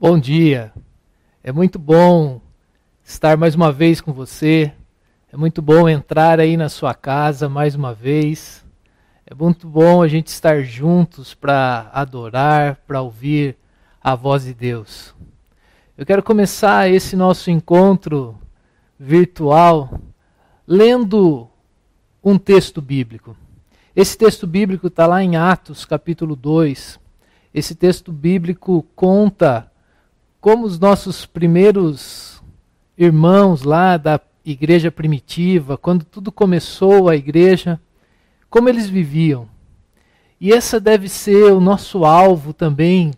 Bom dia. É muito bom estar mais uma vez com você. É muito bom entrar aí na sua casa mais uma vez. É muito bom a gente estar juntos para adorar, para ouvir a voz de Deus. Eu quero começar esse nosso encontro virtual lendo um texto bíblico. Esse texto bíblico está lá em Atos, capítulo 2. Esse texto bíblico conta como os nossos primeiros irmãos lá da igreja primitiva, quando tudo começou a igreja, como eles viviam. E essa deve ser o nosso alvo também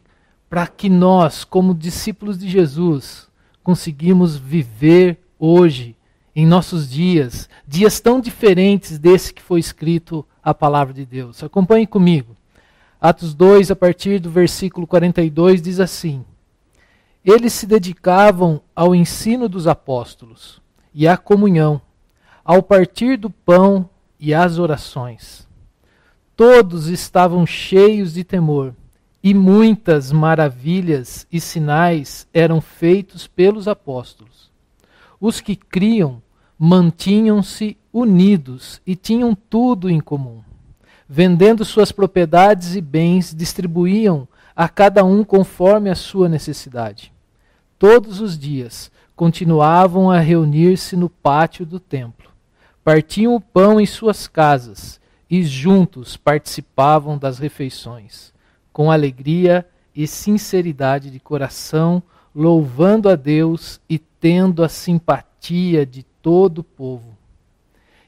para que nós, como discípulos de Jesus, conseguimos viver hoje, em nossos dias, dias tão diferentes desse que foi escrito a palavra de Deus. Acompanhe comigo. Atos 2, a partir do versículo 42, diz assim: eles se dedicavam ao ensino dos apóstolos e à comunhão, ao partir do pão e às orações. Todos estavam cheios de temor, e muitas maravilhas e sinais eram feitos pelos apóstolos. Os que criam mantinham-se unidos e tinham tudo em comum. Vendendo suas propriedades e bens, distribuíam a cada um conforme a sua necessidade. Todos os dias continuavam a reunir-se no pátio do templo. Partiam o pão em suas casas e juntos participavam das refeições, com alegria e sinceridade de coração, louvando a Deus e tendo a simpatia de todo o povo.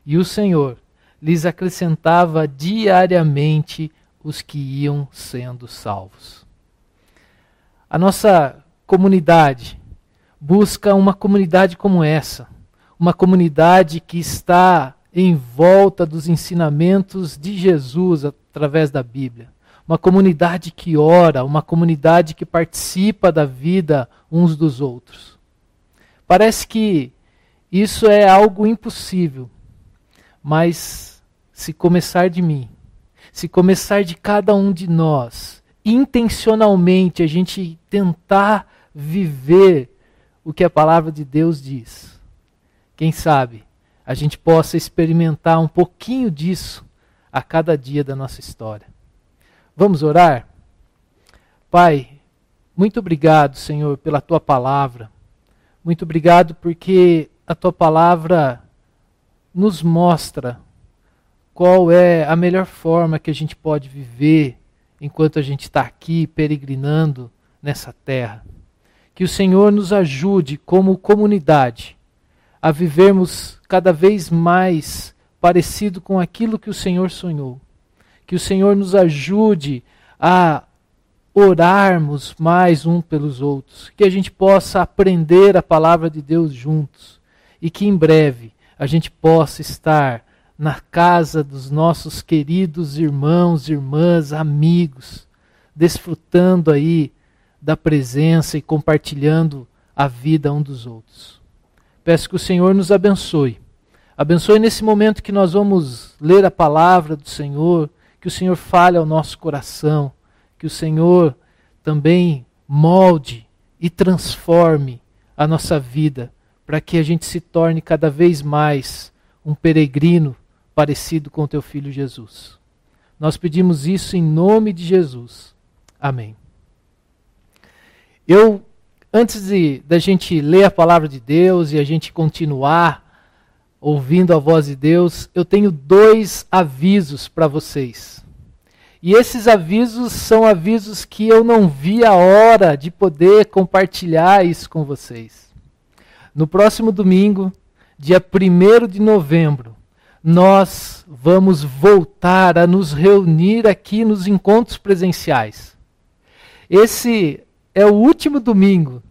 E o Senhor lhes acrescentava diariamente os que iam sendo salvos. A nossa comunidade busca uma comunidade como essa, uma comunidade que está em volta dos ensinamentos de Jesus através da Bíblia. Uma comunidade que ora, uma comunidade que participa da vida uns dos outros. Parece que isso é algo impossível, mas se começar de mim, se começar de cada um de nós, intencionalmente a gente tentar viver o que a palavra de Deus diz. Quem sabe a gente possa experimentar um pouquinho disso a cada dia da nossa história. Vamos orar? Pai, muito obrigado, Senhor, pela tua palavra. Muito obrigado porque a tua palavra nos mostra qual é a melhor forma que a gente pode viver enquanto a gente está aqui peregrinando nessa terra. Que o Senhor nos ajude, como comunidade, a vivermos cada vez mais parecido com aquilo que o Senhor sonhou. Que o Senhor nos ajude a orarmos mais um pelos outros, que a gente possa aprender a palavra de Deus juntos e que em breve a gente possa estar na casa dos nossos queridos irmãos, irmãs, amigos, desfrutando aí da presença e compartilhando a vida um dos outros. Peço que o Senhor nos abençoe. Abençoe nesse momento que nós vamos ler a palavra do Senhor, que o Senhor fale ao nosso coração, que o Senhor também molde e transforme a nossa vida, para que a gente se torne cada vez mais um peregrino parecido com teu filho Jesus. Nós pedimos isso em nome de Jesus. Amém. Eu, antes de da gente ler a palavra de Deus e a gente continuar ouvindo a voz de Deus, eu tenho dois avisos para vocês. E esses avisos são avisos que eu não vi a hora de poder compartilhar isso com vocês. No próximo domingo, dia 1 de novembro, nós vamos voltar a nos reunir aqui nos encontros presenciais. Esse é o último domingo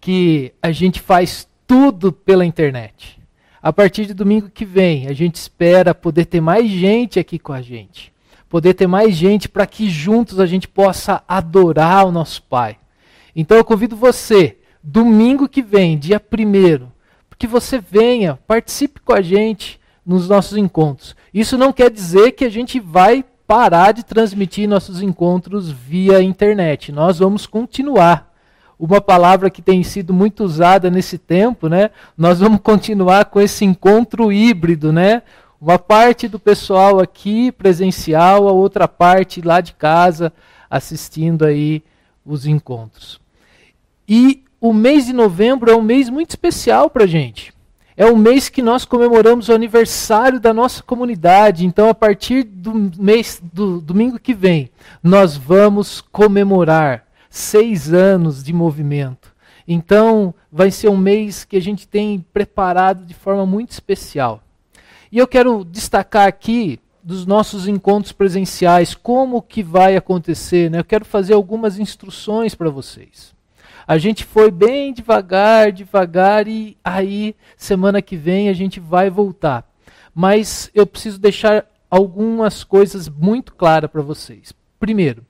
que a gente faz tudo pela internet. A partir de domingo que vem, a gente espera poder ter mais gente aqui com a gente. Poder ter mais gente para que juntos a gente possa adorar o nosso Pai. Então eu convido você, domingo que vem, dia 1 que você venha, participe com a gente nos nossos encontros. Isso não quer dizer que a gente vai parar de transmitir nossos encontros via internet. Nós vamos continuar. uma palavra que tem sido muito usada nesse tempo, né? Nós vamos continuar com esse encontro híbrido, né? Uma parte do pessoal aqui presencial, a outra parte lá de casa assistindo aí os encontros. E o mês de novembro é um mês muito especial para a gente. É o mês que nós comemoramos o aniversário da nossa comunidade. Então, a partir do mês do domingo que vem, nós vamos comemorar seis anos de movimento. Então, vai ser um mês que a gente tem preparado de forma muito especial. E eu quero destacar aqui dos nossos encontros presenciais, como que vai acontecer. Né? Eu quero fazer algumas instruções para vocês. A gente foi bem devagar, devagar, e aí, semana que vem, a gente vai voltar. Mas eu preciso deixar algumas coisas muito claras para vocês. Primeiro,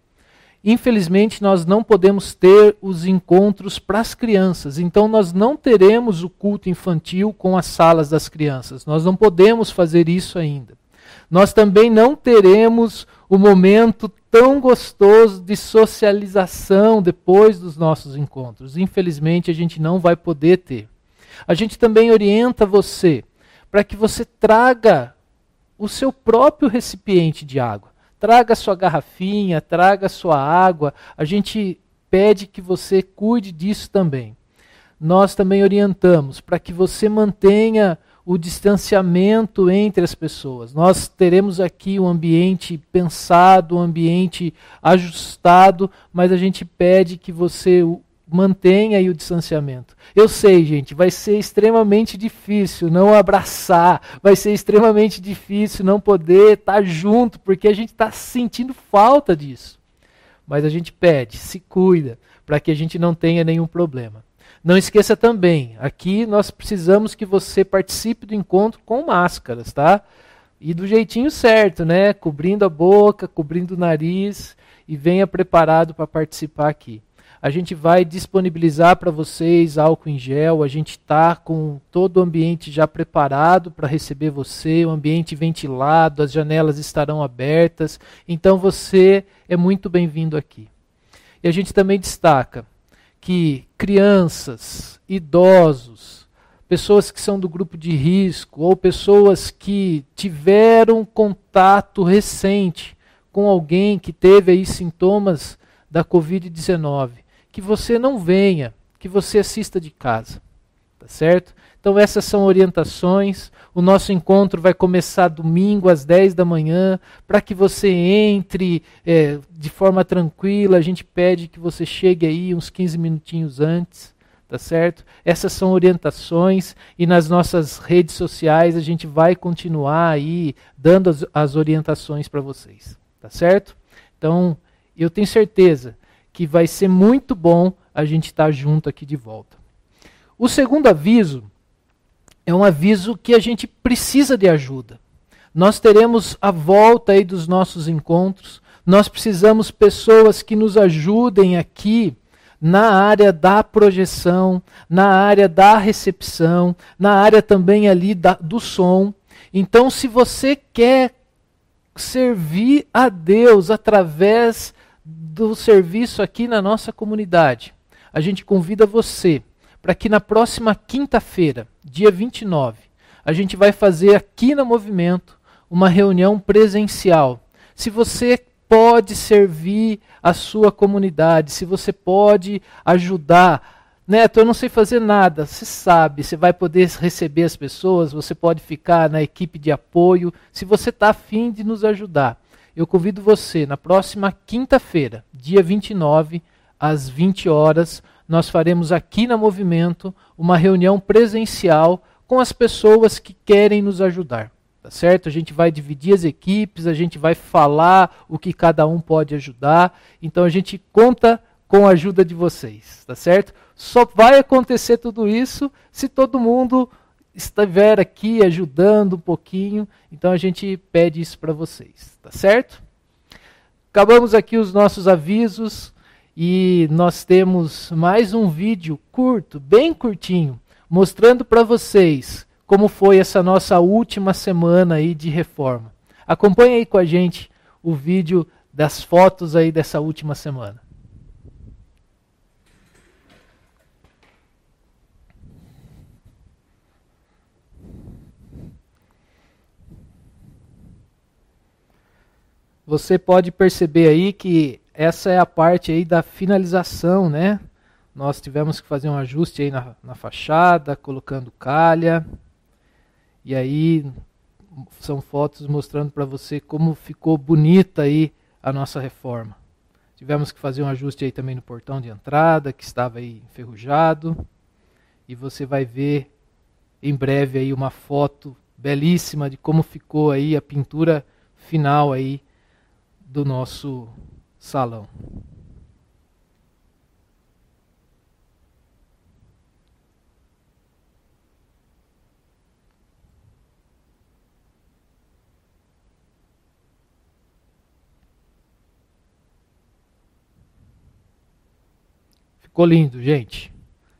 Infelizmente, nós não podemos ter os encontros para as crianças, então nós não teremos o culto infantil com as salas das crianças. Nós não podemos fazer isso ainda. Nós também não teremos o momento tão gostoso de socialização depois dos nossos encontros. Infelizmente, a gente não vai poder ter. A gente também orienta você para que você traga o seu próprio recipiente de água. Traga sua garrafinha, traga sua água. A gente pede que você cuide disso também. Nós também orientamos para que você mantenha o distanciamento entre as pessoas. Nós teremos aqui um ambiente pensado, um ambiente ajustado, mas a gente pede que você mantenha aí o distanciamento. Eu sei, gente, vai ser extremamente difícil não abraçar, vai ser extremamente difícil não poder estar junto, porque a gente está sentindo falta disso. Mas a gente pede, se cuida, para que a gente não tenha nenhum problema. Não esqueça também, aqui nós precisamos que você participe do encontro com máscaras, tá? E do jeitinho certo, né? Cobrindo a boca, cobrindo o nariz e venha preparado para participar aqui. A gente vai disponibilizar para vocês álcool em gel, a gente está com todo o ambiente já preparado para receber você, o ambiente ventilado, as janelas estarão abertas, então você é muito bem-vindo aqui. E a gente também destaca que crianças, idosos, pessoas que são do grupo de risco ou pessoas que tiveram contato recente com alguém que teve aí sintomas da Covid-19, que você não venha, que você assista de casa. Tá certo? Então essas são orientações. O nosso encontro vai começar domingo às 10 da manhã, para que você entre é, de forma tranquila. A gente pede que você chegue aí uns 15 minutinhos antes, tá certo? Essas são orientações e nas nossas redes sociais a gente vai continuar aí dando as, as orientações para vocês, tá certo? Então, eu tenho certeza que vai ser muito bom a gente estar tá junto aqui de volta. O segundo aviso é um aviso que a gente precisa de ajuda. Nós teremos a volta aí dos nossos encontros. Nós precisamos pessoas que nos ajudem aqui na área da projeção, na área da recepção, na área também ali da, do som. Então, se você quer servir a Deus através do serviço aqui na nossa comunidade. A gente convida você para que na próxima quinta-feira, dia 29, a gente vai fazer aqui no Movimento uma reunião presencial. Se você pode servir a sua comunidade, se você pode ajudar. Neto, eu não sei fazer nada. Você sabe, você vai poder receber as pessoas, você pode ficar na equipe de apoio. Se você está afim de nos ajudar, eu convido você na próxima quinta-feira, dia 29, às 20 horas, nós faremos aqui na Movimento uma reunião presencial com as pessoas que querem nos ajudar. Tá certo? A gente vai dividir as equipes, a gente vai falar o que cada um pode ajudar. Então a gente conta com a ajuda de vocês, tá certo? Só vai acontecer tudo isso se todo mundo estiver aqui ajudando um pouquinho, então a gente pede isso para vocês, tá certo? Acabamos aqui os nossos avisos e nós temos mais um vídeo curto, bem curtinho, mostrando para vocês como foi essa nossa última semana aí de reforma. Acompanhe aí com a gente o vídeo das fotos aí dessa última semana. Você pode perceber aí que essa é a parte aí da finalização, né? Nós tivemos que fazer um ajuste aí na, na fachada, colocando calha. E aí são fotos mostrando para você como ficou bonita aí a nossa reforma. Tivemos que fazer um ajuste aí também no portão de entrada, que estava aí enferrujado. E você vai ver em breve aí uma foto belíssima de como ficou aí a pintura final aí do nosso salão. Ficou lindo, gente.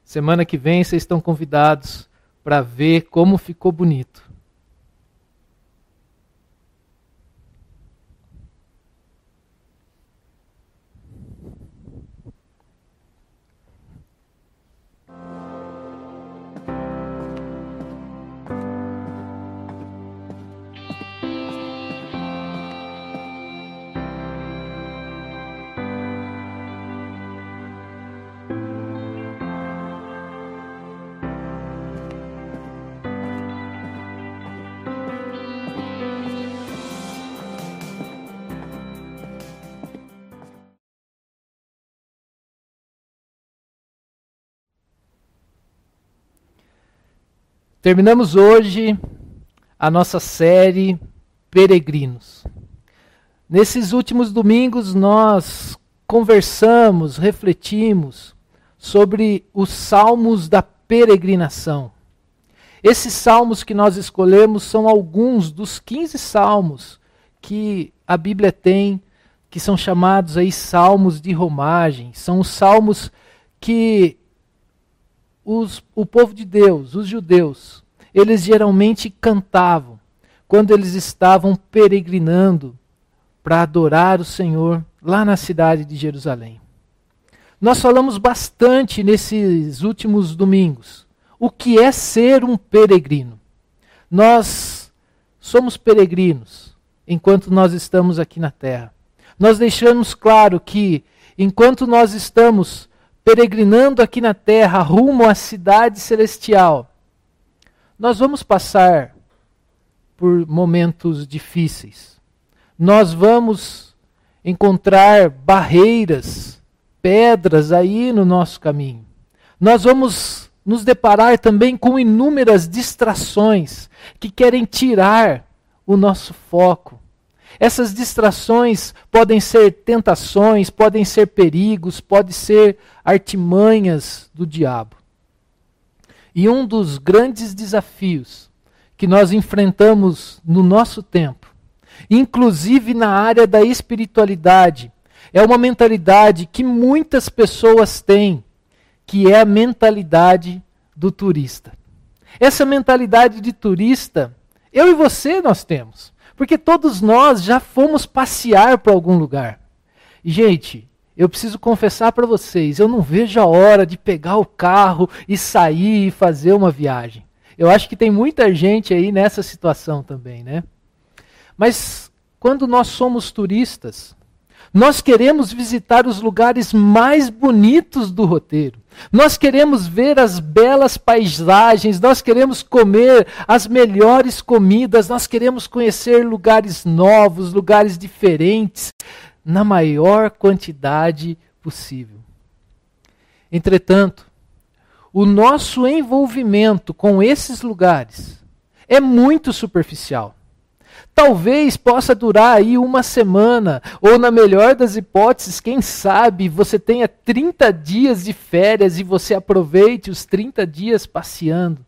Semana que vem vocês estão convidados para ver como ficou bonito. Terminamos hoje a nossa série Peregrinos. Nesses últimos domingos nós conversamos, refletimos sobre os salmos da peregrinação. Esses salmos que nós escolhemos são alguns dos 15 salmos que a Bíblia tem, que são chamados aí salmos de romagem. São os salmos que os, o povo de Deus, os judeus, eles geralmente cantavam quando eles estavam peregrinando para adorar o Senhor lá na cidade de Jerusalém. Nós falamos bastante nesses últimos domingos o que é ser um peregrino. Nós somos peregrinos enquanto nós estamos aqui na terra. Nós deixamos claro que enquanto nós estamos peregrinando aqui na terra rumo à cidade celestial, nós vamos passar por momentos difíceis. Nós vamos encontrar barreiras, pedras aí no nosso caminho. Nós vamos nos deparar também com inúmeras distrações que querem tirar o nosso foco essas distrações podem ser tentações, podem ser perigos, podem ser artimanhas do diabo. E um dos grandes desafios que nós enfrentamos no nosso tempo, inclusive na área da espiritualidade, é uma mentalidade que muitas pessoas têm, que é a mentalidade do turista. Essa mentalidade de turista, eu e você nós temos. Porque todos nós já fomos passear para algum lugar. Gente, eu preciso confessar para vocês, eu não vejo a hora de pegar o carro e sair e fazer uma viagem. Eu acho que tem muita gente aí nessa situação também, né? Mas quando nós somos turistas, nós queremos visitar os lugares mais bonitos do roteiro. Nós queremos ver as belas paisagens, nós queremos comer as melhores comidas, nós queremos conhecer lugares novos, lugares diferentes, na maior quantidade possível. Entretanto, o nosso envolvimento com esses lugares é muito superficial. Talvez possa durar aí uma semana, ou na melhor das hipóteses, quem sabe você tenha 30 dias de férias e você aproveite os 30 dias passeando.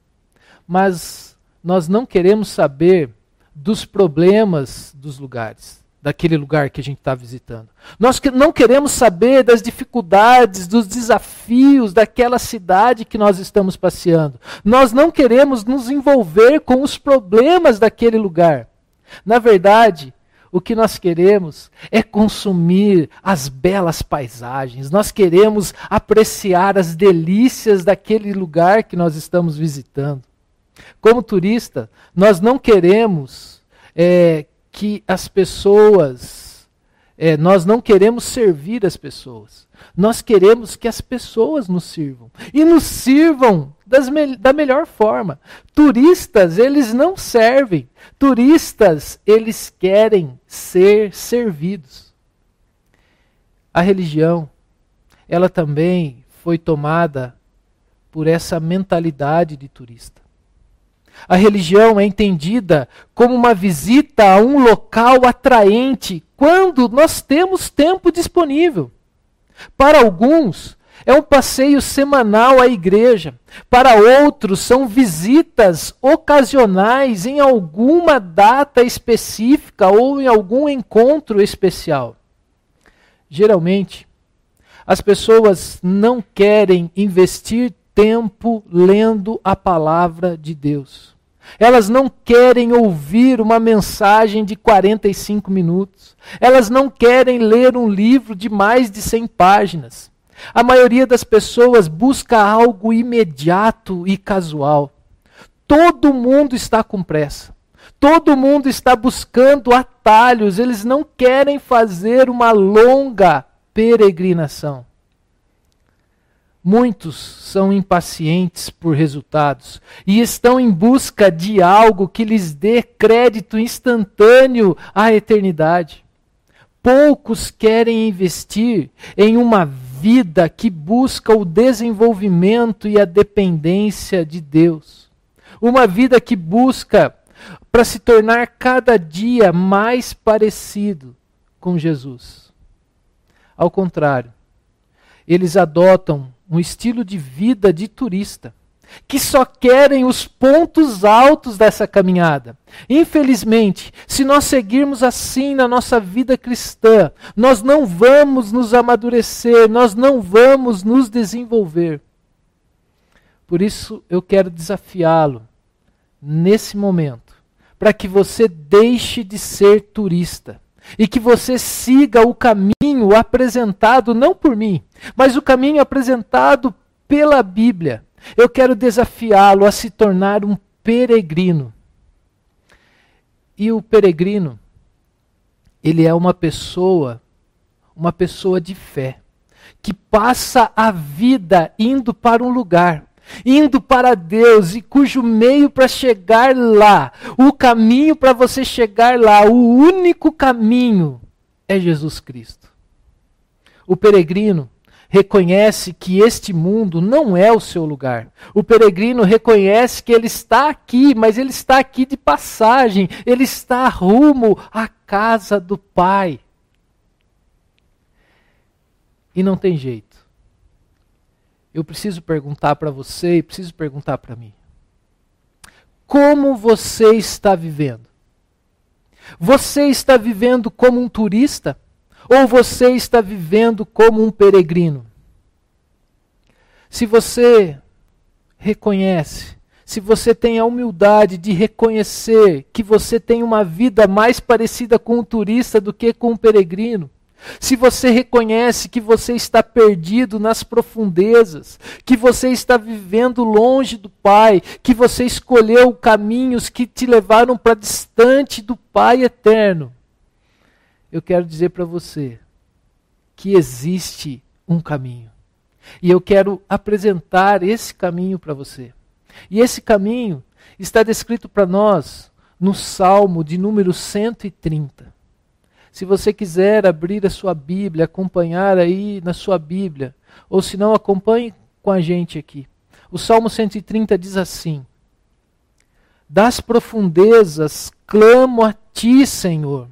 Mas nós não queremos saber dos problemas dos lugares, daquele lugar que a gente está visitando. Nós não queremos saber das dificuldades, dos desafios daquela cidade que nós estamos passeando. Nós não queremos nos envolver com os problemas daquele lugar. Na verdade, o que nós queremos é consumir as belas paisagens, nós queremos apreciar as delícias daquele lugar que nós estamos visitando. Como turista, nós não queremos é, que as pessoas É, nós não queremos servir as pessoas. Nós queremos que as pessoas nos sirvam. E nos sirvam me da melhor forma. Turistas, eles não servem. Turistas, eles querem ser servidos. A religião, ela também foi tomada por essa mentalidade de turista. A religião é entendida como uma visita a um local atraente quando nós temos tempo disponível. Para alguns, é um passeio semanal à igreja. Para outros, são visitas ocasionais em alguma data específica ou em algum encontro especial. Geralmente, as pessoas não querem investir tempo lendo a palavra de Deus. Elas não querem ouvir uma mensagem de 45 minutos. Elas não querem ler um livro de mais de 100 páginas. A maioria das pessoas busca algo imediato e casual. Todo mundo está com pressa. Todo mundo está buscando atalhos. Eles não querem fazer uma longa peregrinação. Muitos são impacientes por resultados e estão em busca de algo que lhes dê crédito instantâneo à eternidade. Poucos querem investir em uma vida que busca o desenvolvimento e a dependência de Deus. Uma vida que busca para se tornar cada dia mais parecido com Jesus. Ao contrário, eles adotam um estilo de vida de turista, que só querem os pontos altos dessa caminhada. Infelizmente, se nós seguirmos assim na nossa vida cristã, nós não vamos nos amadurecer, nós não vamos nos desenvolver. Por isso eu quero desafiá-lo nesse momento, para que você deixe de ser turista e que você siga o caminho apresentado não por mim, mas o caminho apresentado pela Bíblia. Eu quero desafiá-lo a se tornar um peregrino. E o peregrino, ele é uma pessoa, uma pessoa de fé, que passa a vida indo para um lugar indo para Deus e cujo meio para chegar lá, o caminho para você chegar lá, o único caminho é Jesus Cristo. O peregrino reconhece que este mundo não é o seu lugar. O peregrino reconhece que ele está aqui, mas ele está aqui de passagem, ele está rumo à casa do Pai. E não tem jeito eu preciso perguntar para você e preciso perguntar para mim. Como você está vivendo? Você está vivendo como um turista ou você está vivendo como um peregrino? Se você reconhece, se você tem a humildade de reconhecer que você tem uma vida mais parecida com um turista do que com um peregrino, se você reconhece que você está perdido nas profundezas, que você está vivendo longe do Pai, que você escolheu caminhos que te levaram para distante do Pai eterno, eu quero dizer para você que existe um caminho. E eu quero apresentar esse caminho para você. E esse caminho está descrito para nós no Salmo de número 130. Se você quiser abrir a sua Bíblia, acompanhar aí na sua Bíblia, ou se não, acompanhe com a gente aqui. O Salmo 130 diz assim: Das profundezas clamo a ti, Senhor.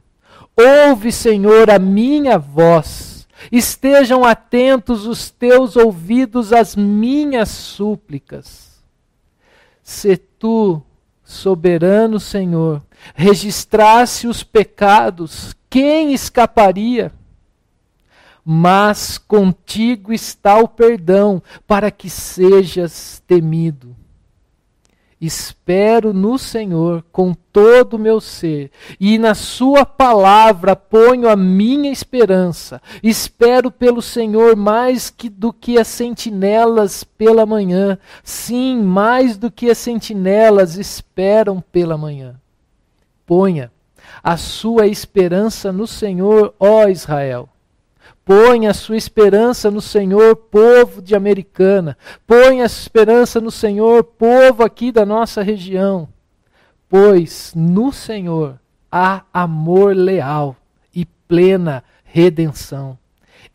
Ouve, Senhor, a minha voz. Estejam atentos os teus ouvidos às minhas súplicas. Se tu, soberano Senhor, registrasse os pecados, quem escaparia? Mas contigo está o perdão, para que sejas temido. Espero no Senhor com todo o meu ser, e na Sua palavra ponho a minha esperança. Espero pelo Senhor mais que do que as sentinelas pela manhã. Sim, mais do que as sentinelas esperam pela manhã. Ponha a sua esperança no Senhor, ó Israel. Põe a sua esperança no Senhor, povo de Americana. Põe a esperança no Senhor, povo aqui da nossa região. Pois no Senhor há amor leal e plena redenção.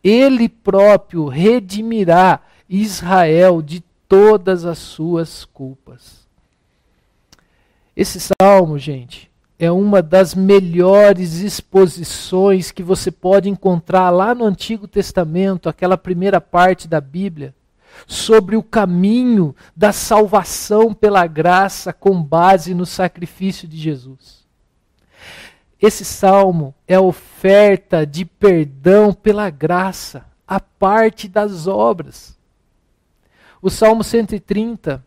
Ele próprio redimirá Israel de todas as suas culpas. Esse salmo, gente, é uma das melhores exposições que você pode encontrar lá no Antigo Testamento, aquela primeira parte da Bíblia, sobre o caminho da salvação pela graça com base no sacrifício de Jesus. Esse salmo é oferta de perdão pela graça, a parte das obras. O Salmo 130,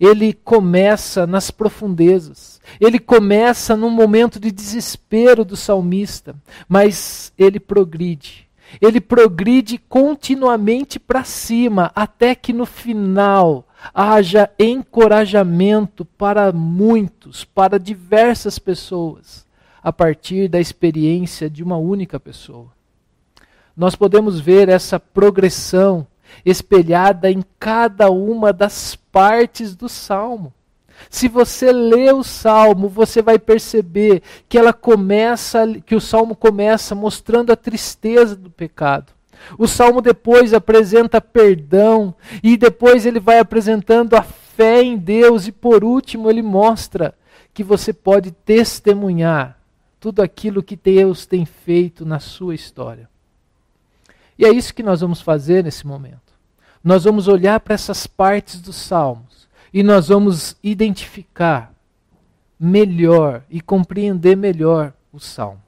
ele começa nas profundezas. Ele começa num momento de desespero do salmista, mas ele progride. Ele progride continuamente para cima, até que no final haja encorajamento para muitos, para diversas pessoas a partir da experiência de uma única pessoa. Nós podemos ver essa progressão espelhada em cada uma das partes do salmo. Se você lê o salmo, você vai perceber que ela começa, que o salmo começa mostrando a tristeza do pecado. O salmo depois apresenta perdão e depois ele vai apresentando a fé em Deus e por último ele mostra que você pode testemunhar tudo aquilo que Deus tem feito na sua história. E é isso que nós vamos fazer nesse momento. Nós vamos olhar para essas partes dos salmos e nós vamos identificar melhor e compreender melhor o salmo.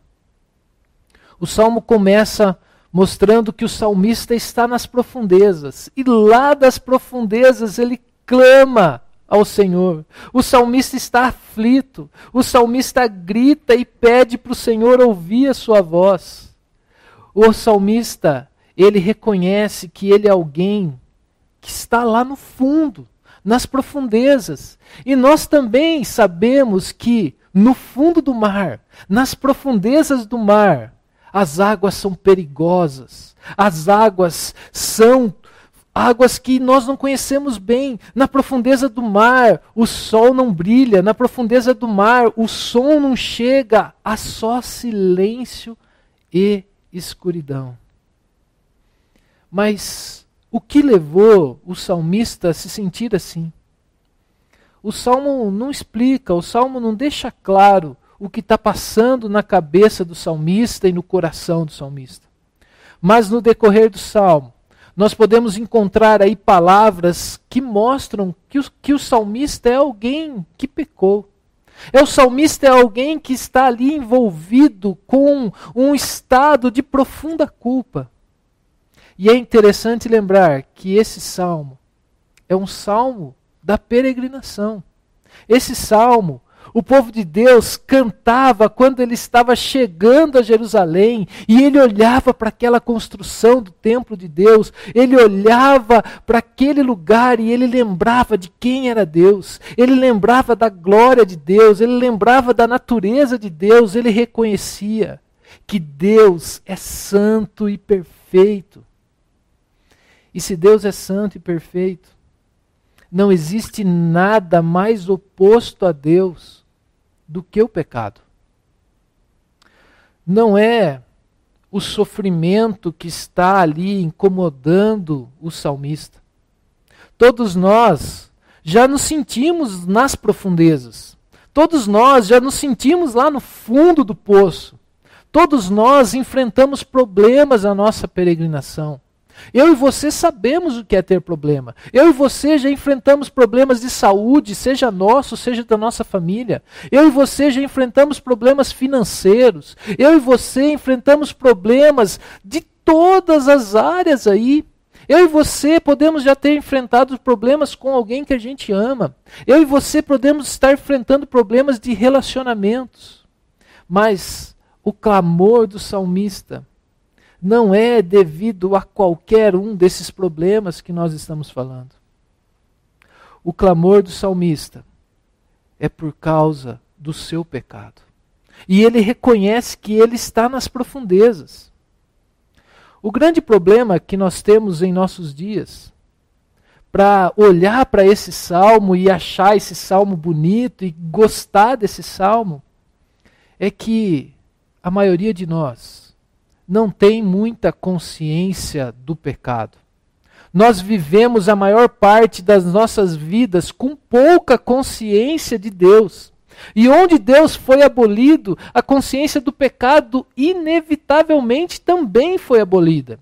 O salmo começa mostrando que o salmista está nas profundezas e lá das profundezas ele clama ao Senhor. O salmista está aflito. O salmista grita e pede para o Senhor ouvir a sua voz. O salmista, ele reconhece que ele é alguém que está lá no fundo, nas profundezas. E nós também sabemos que no fundo do mar, nas profundezas do mar, as águas são perigosas, as águas são águas que nós não conhecemos bem. Na profundeza do mar, o sol não brilha, na profundeza do mar, o som não chega, há só silêncio e escuridão. Mas o que levou o salmista a se sentir assim? O salmo não explica, o salmo não deixa claro o que está passando na cabeça do salmista e no coração do salmista. Mas no decorrer do salmo, nós podemos encontrar aí palavras que mostram que o, que o salmista é alguém que pecou. É o salmista é alguém que está ali envolvido com um estado de profunda culpa. E é interessante lembrar que esse salmo é um salmo da peregrinação. Esse salmo o povo de Deus cantava quando ele estava chegando a Jerusalém e ele olhava para aquela construção do templo de Deus, ele olhava para aquele lugar e ele lembrava de quem era Deus, ele lembrava da glória de Deus, ele lembrava da natureza de Deus, ele reconhecia que Deus é santo e perfeito. E se Deus é santo e perfeito, não existe nada mais oposto a Deus do que o pecado. Não é o sofrimento que está ali incomodando o salmista. Todos nós já nos sentimos nas profundezas. Todos nós já nos sentimos lá no fundo do poço. Todos nós enfrentamos problemas na nossa peregrinação. Eu e você sabemos o que é ter problema. Eu e você já enfrentamos problemas de saúde, seja nosso, seja da nossa família. Eu e você já enfrentamos problemas financeiros. Eu e você enfrentamos problemas de todas as áreas aí. Eu e você podemos já ter enfrentado problemas com alguém que a gente ama. Eu e você podemos estar enfrentando problemas de relacionamentos. Mas o clamor do salmista não é devido a qualquer um desses problemas que nós estamos falando. O clamor do salmista é por causa do seu pecado. E ele reconhece que ele está nas profundezas. O grande problema que nós temos em nossos dias, para olhar para esse salmo e achar esse salmo bonito e gostar desse salmo, é que a maioria de nós não tem muita consciência do pecado. Nós vivemos a maior parte das nossas vidas com pouca consciência de Deus. E onde Deus foi abolido, a consciência do pecado inevitavelmente também foi abolida.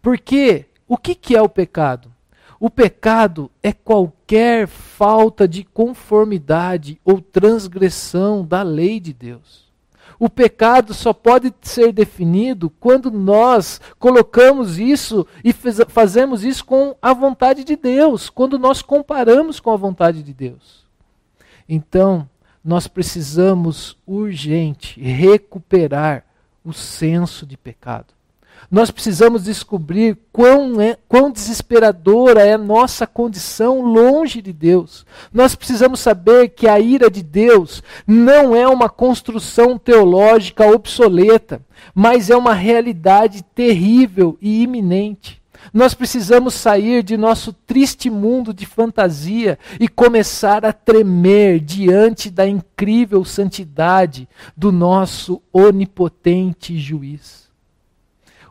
Porque o que, que é o pecado? O pecado é qualquer falta de conformidade ou transgressão da lei de Deus. O pecado só pode ser definido quando nós colocamos isso e fazemos isso com a vontade de Deus, quando nós comparamos com a vontade de Deus. Então, nós precisamos urgente recuperar o senso de pecado. Nós precisamos descobrir quão, é, quão desesperadora é a nossa condição longe de Deus. Nós precisamos saber que a ira de Deus não é uma construção teológica obsoleta, mas é uma realidade terrível e iminente. Nós precisamos sair de nosso triste mundo de fantasia e começar a tremer diante da incrível santidade do nosso onipotente juiz.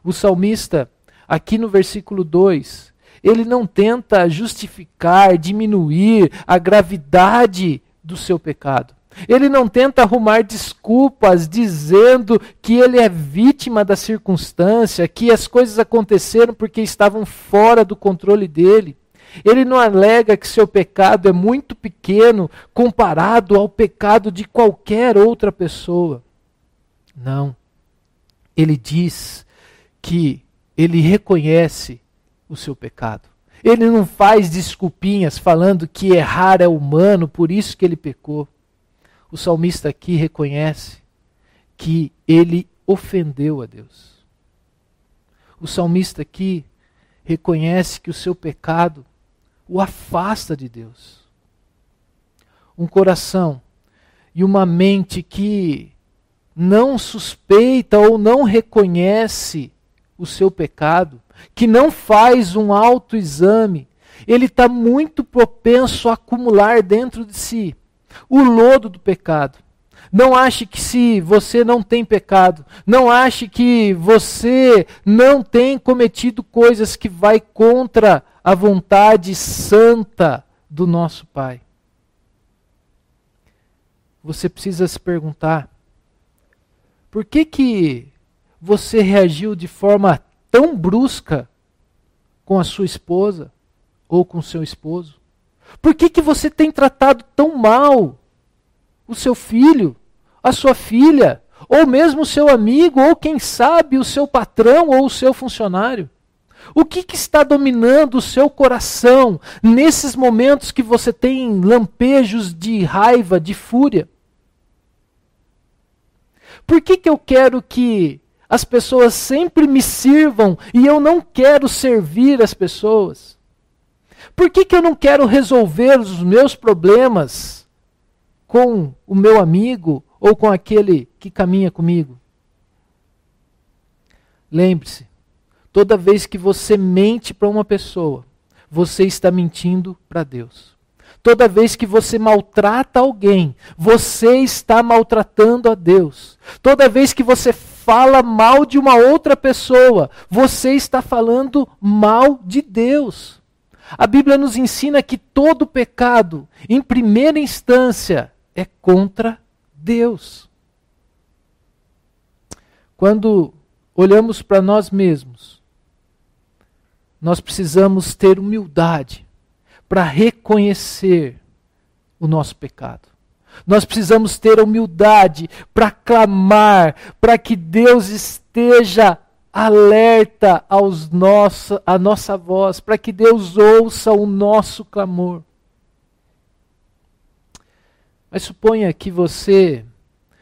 O salmista, aqui no versículo 2, ele não tenta justificar, diminuir a gravidade do seu pecado. Ele não tenta arrumar desculpas dizendo que ele é vítima da circunstância, que as coisas aconteceram porque estavam fora do controle dele. Ele não alega que seu pecado é muito pequeno comparado ao pecado de qualquer outra pessoa. Não. Ele diz que ele reconhece o seu pecado. Ele não faz desculpinhas falando que errar é humano, por isso que ele pecou o salmista aqui reconhece que ele ofendeu a Deus. O salmista aqui reconhece que o seu pecado o afasta de Deus. Um coração e uma mente que não suspeita ou não reconhece o seu pecado, que não faz um autoexame, ele está muito propenso a acumular dentro de si o lodo do pecado. Não ache que se você não tem pecado, não ache que você não tem cometido coisas que vai contra a vontade santa do nosso Pai. Você precisa se perguntar: por que que você reagiu de forma tão brusca com a sua esposa ou com seu esposo? Por que, que você tem tratado tão mal o seu filho, a sua filha, ou mesmo o seu amigo, ou quem sabe o seu patrão ou o seu funcionário? O que, que, está dominando o seu coração nesses momentos que você tem lampejos de raiva, de fúria? Por que, que eu quero que as pessoas sempre me sirvam e eu não quero servir as pessoas? Por que, que eu não quero resolver os meus problemas com o meu amigo ou com aquele que caminha comigo? Lembre-se, toda vez que você mente para uma pessoa, você está mentindo para Deus. Toda vez que você maltrata alguém, você está maltratando a Deus. Toda vez que você fala mal de uma outra pessoa, você está falando mal de Deus. A Bíblia nos ensina que todo pecado, em primeira instância, é contra Deus. Quando olhamos para nós mesmos, nós precisamos ter humildade para reconhecer o nosso pecado. Nós precisamos ter humildade para clamar, para que Deus esteja alerta aos nossa, a nossa voz, para que Deus ouça o nosso clamor. Mas suponha que você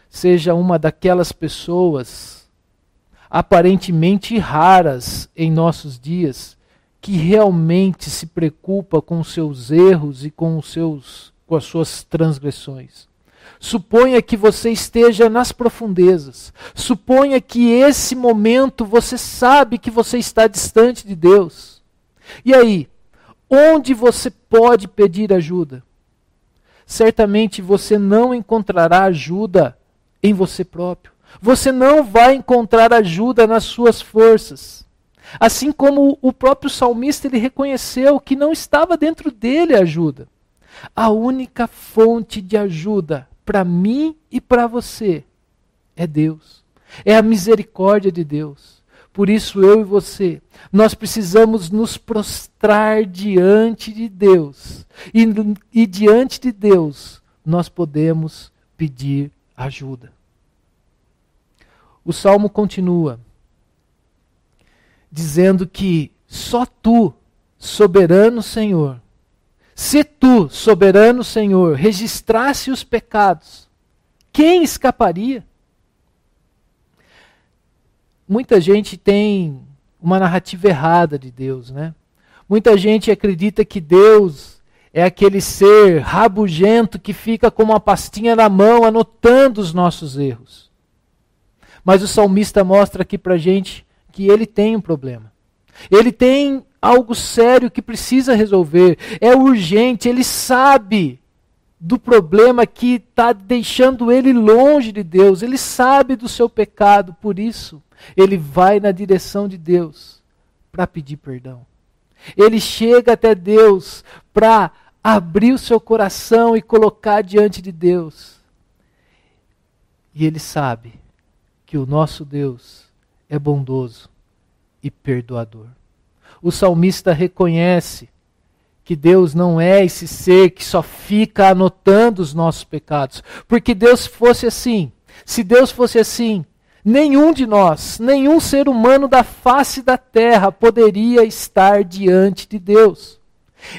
seja uma daquelas pessoas aparentemente raras em nossos dias que realmente se preocupa com os seus erros e com os seus com as suas transgressões. Suponha que você esteja nas profundezas. Suponha que esse momento você sabe que você está distante de Deus. E aí, onde você pode pedir ajuda? Certamente você não encontrará ajuda em você próprio. Você não vai encontrar ajuda nas suas forças. Assim como o próprio salmista ele reconheceu que não estava dentro dele ajuda. A única fonte de ajuda para mim e para você é Deus. É a misericórdia de Deus. Por isso eu e você, nós precisamos nos prostrar diante de Deus. E, e diante de Deus, nós podemos pedir ajuda. O salmo continua dizendo que só tu, soberano Senhor, se tu, soberano Senhor, registrasse os pecados, quem escaparia? Muita gente tem uma narrativa errada de Deus, né? Muita gente acredita que Deus é aquele ser rabugento que fica com uma pastinha na mão anotando os nossos erros. Mas o salmista mostra aqui para gente que ele tem um problema. Ele tem algo sério que precisa resolver. É urgente, ele sabe do problema que está deixando ele longe de Deus. Ele sabe do seu pecado, por isso ele vai na direção de Deus para pedir perdão. Ele chega até Deus para abrir o seu coração e colocar diante de Deus. E ele sabe que o nosso Deus é bondoso e perdoador. O salmista reconhece que Deus não é esse ser que só fica anotando os nossos pecados. Porque Deus fosse assim, se Deus fosse assim, nenhum de nós, nenhum ser humano da face da terra poderia estar diante de Deus.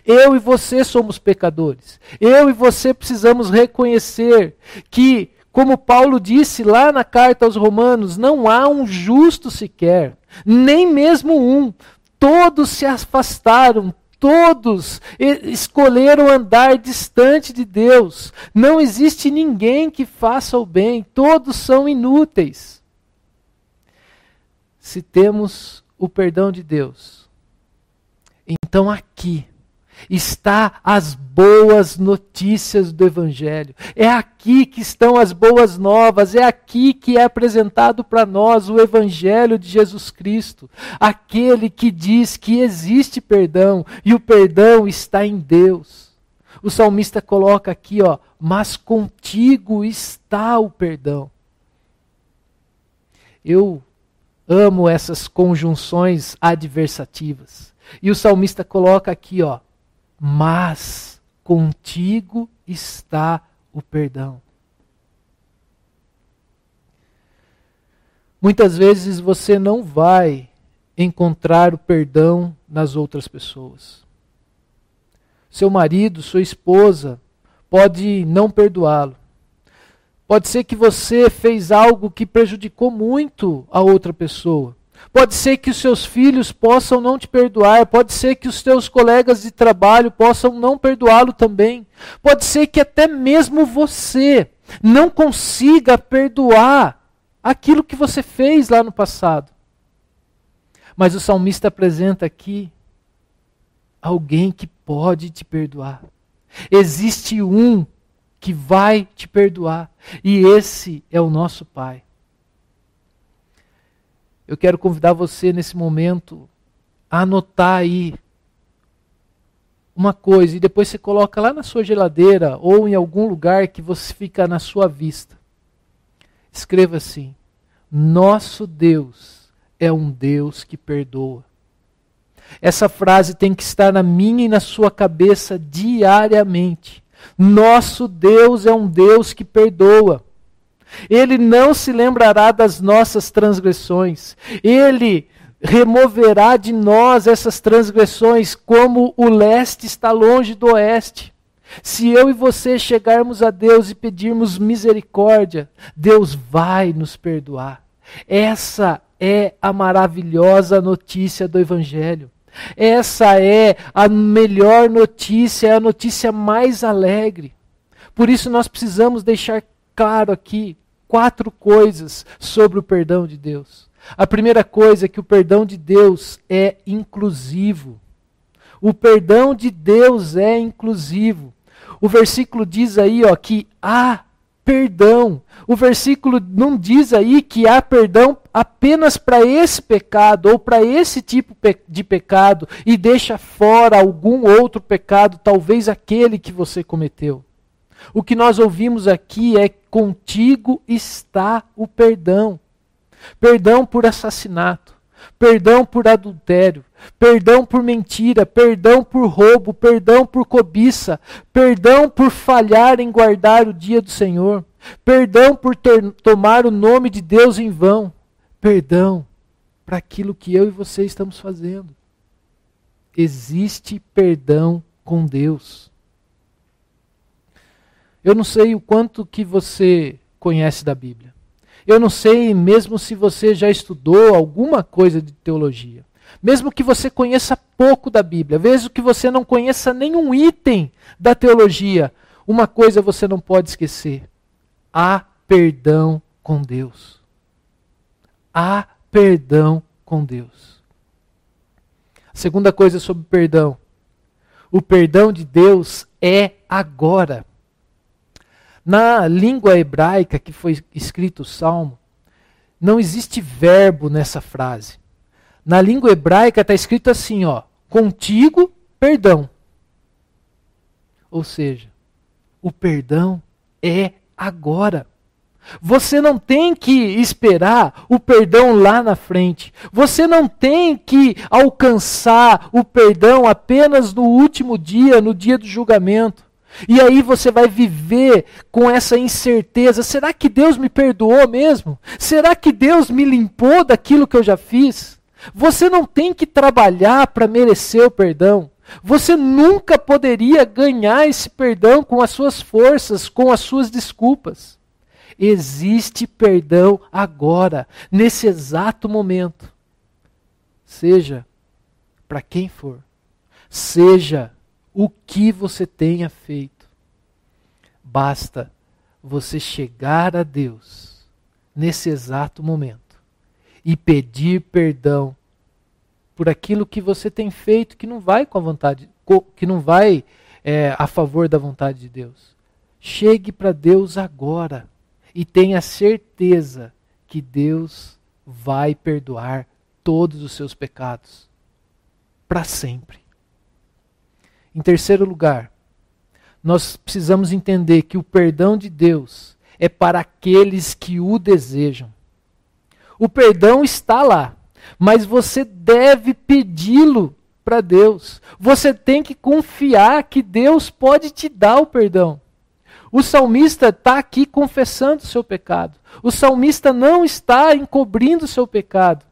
Eu e você somos pecadores. Eu e você precisamos reconhecer que como Paulo disse lá na carta aos Romanos, não há um justo sequer, nem mesmo um. Todos se afastaram, todos escolheram andar distante de Deus. Não existe ninguém que faça o bem, todos são inúteis. Se temos o perdão de Deus, então aqui está as boas notícias do Evangelho. É aqui que estão as boas novas, é aqui que é apresentado para nós o Evangelho de Jesus Cristo. Aquele que diz que existe perdão e o perdão está em Deus. O salmista coloca aqui, ó, mas contigo está o perdão. Eu amo essas conjunções adversativas. E o salmista coloca aqui, ó, mas contigo está o perdão. Muitas vezes você não vai encontrar o perdão nas outras pessoas. Seu marido, sua esposa, pode não perdoá-lo. Pode ser que você fez algo que prejudicou muito a outra pessoa. Pode ser que os seus filhos possam não te perdoar, pode ser que os teus colegas de trabalho possam não perdoá-lo também. Pode ser que até mesmo você não consiga perdoar aquilo que você fez lá no passado. Mas o salmista apresenta aqui alguém que pode te perdoar. Existe um que vai te perdoar, e esse é o nosso Pai eu quero convidar você nesse momento a anotar aí uma coisa e depois você coloca lá na sua geladeira ou em algum lugar que você fica na sua vista. Escreva assim: Nosso Deus é um Deus que perdoa. Essa frase tem que estar na minha e na sua cabeça diariamente. Nosso Deus é um Deus que perdoa. Ele não se lembrará das nossas transgressões. Ele removerá de nós essas transgressões como o leste está longe do oeste. Se eu e você chegarmos a Deus e pedirmos misericórdia, Deus vai nos perdoar. Essa é a maravilhosa notícia do Evangelho. Essa é a melhor notícia, é a notícia mais alegre. Por isso nós precisamos deixar claro aqui quatro coisas sobre o perdão de Deus. A primeira coisa é que o perdão de Deus é inclusivo. O perdão de Deus é inclusivo. O versículo diz aí, ó, que há perdão. O versículo não diz aí que há perdão apenas para esse pecado ou para esse tipo de pecado e deixa fora algum outro pecado, talvez aquele que você cometeu. O que nós ouvimos aqui é contigo está o perdão. Perdão por assassinato, perdão por adultério, perdão por mentira, perdão por roubo, perdão por cobiça, perdão por falhar em guardar o dia do Senhor, perdão por ter, tomar o nome de Deus em vão, perdão para aquilo que eu e você estamos fazendo. Existe perdão com Deus. Eu não sei o quanto que você conhece da Bíblia. Eu não sei mesmo se você já estudou alguma coisa de teologia. Mesmo que você conheça pouco da Bíblia, mesmo que você não conheça nenhum item da teologia, uma coisa você não pode esquecer: há perdão com Deus. Há perdão com Deus. A segunda coisa sobre perdão: o perdão de Deus é agora. Na língua hebraica que foi escrito o salmo, não existe verbo nessa frase. Na língua hebraica está escrito assim, ó, contigo perdão. Ou seja, o perdão é agora. Você não tem que esperar o perdão lá na frente. Você não tem que alcançar o perdão apenas no último dia, no dia do julgamento. E aí você vai viver com essa incerteza: será que Deus me perdoou mesmo? Será que Deus me limpou daquilo que eu já fiz? Você não tem que trabalhar para merecer o perdão. Você nunca poderia ganhar esse perdão com as suas forças, com as suas desculpas. Existe perdão agora, nesse exato momento. Seja para quem for, seja o que você tenha feito. Basta você chegar a Deus nesse exato momento e pedir perdão por aquilo que você tem feito que não vai com a vontade, que não vai é, a favor da vontade de Deus. Chegue para Deus agora e tenha certeza que Deus vai perdoar todos os seus pecados para sempre. Em terceiro lugar, nós precisamos entender que o perdão de Deus é para aqueles que o desejam. O perdão está lá, mas você deve pedi-lo para Deus. Você tem que confiar que Deus pode te dar o perdão. O salmista está aqui confessando o seu pecado. O salmista não está encobrindo o seu pecado.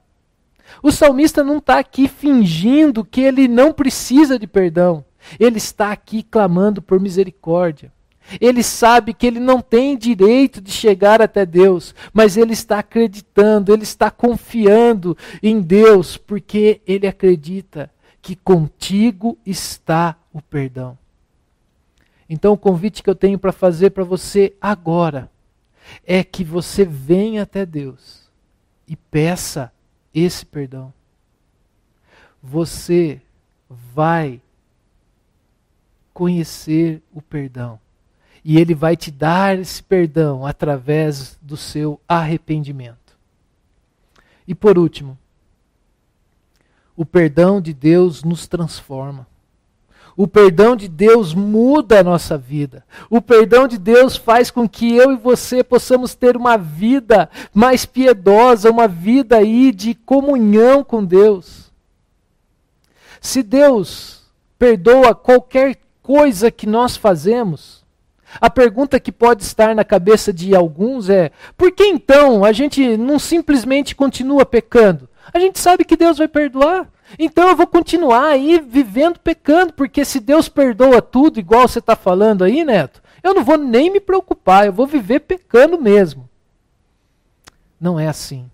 O salmista não está aqui fingindo que ele não precisa de perdão. Ele está aqui clamando por misericórdia. Ele sabe que ele não tem direito de chegar até Deus, mas ele está acreditando, ele está confiando em Deus, porque ele acredita que contigo está o perdão. Então, o convite que eu tenho para fazer para você agora é que você venha até Deus e peça esse perdão. Você vai conhecer o perdão. E ele vai te dar esse perdão através do seu arrependimento. E por último, o perdão de Deus nos transforma. O perdão de Deus muda a nossa vida. O perdão de Deus faz com que eu e você possamos ter uma vida mais piedosa, uma vida aí de comunhão com Deus. Se Deus perdoa qualquer coisa que nós fazemos, a pergunta que pode estar na cabeça de alguns é: por que então a gente não simplesmente continua pecando? A gente sabe que Deus vai perdoar. Então eu vou continuar aí vivendo pecando, porque se Deus perdoa tudo, igual você está falando aí, Neto, eu não vou nem me preocupar, eu vou viver pecando mesmo. Não é assim.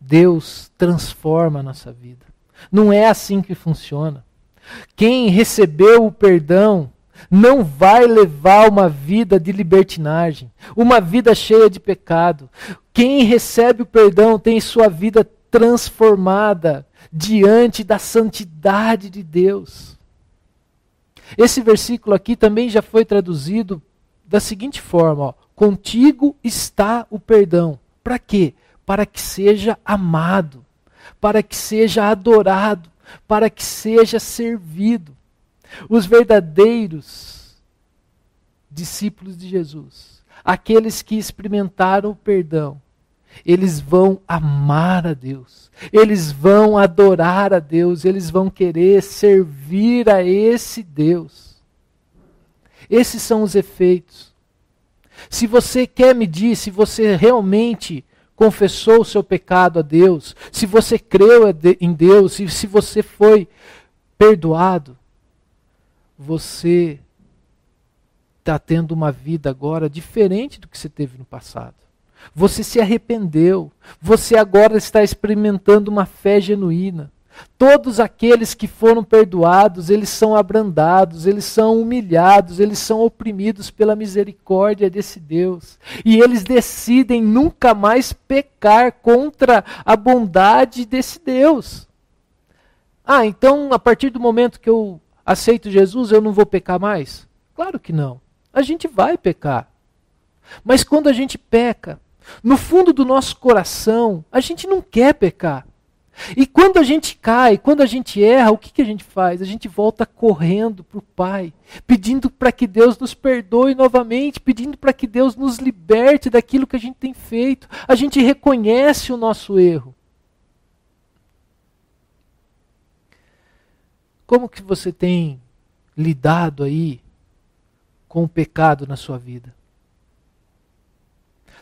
Deus transforma a nossa vida. Não é assim que funciona. Quem recebeu o perdão não vai levar uma vida de libertinagem, uma vida cheia de pecado. Quem recebe o perdão tem sua vida transformada diante da santidade de Deus. Esse versículo aqui também já foi traduzido da seguinte forma: ó, Contigo está o perdão. Para quê? Para que seja amado, para que seja adorado, para que seja servido. Os verdadeiros discípulos de Jesus, aqueles que experimentaram o perdão, eles vão amar a Deus, eles vão adorar a Deus, eles vão querer servir a esse Deus. Esses são os efeitos. Se você quer medir se você realmente confessou o seu pecado a Deus, se você creu em Deus, se, se você foi perdoado, você está tendo uma vida agora diferente do que você teve no passado. Você se arrependeu. Você agora está experimentando uma fé genuína. Todos aqueles que foram perdoados, eles são abrandados, eles são humilhados, eles são oprimidos pela misericórdia desse Deus. E eles decidem nunca mais pecar contra a bondade desse Deus. Ah, então a partir do momento que eu aceito Jesus, eu não vou pecar mais? Claro que não. A gente vai pecar. Mas quando a gente peca, no fundo do nosso coração, a gente não quer pecar. E quando a gente cai, quando a gente erra, o que, que a gente faz? A gente volta correndo para o Pai, pedindo para que Deus nos perdoe novamente, pedindo para que Deus nos liberte daquilo que a gente tem feito. A gente reconhece o nosso erro. Como que você tem lidado aí com o pecado na sua vida?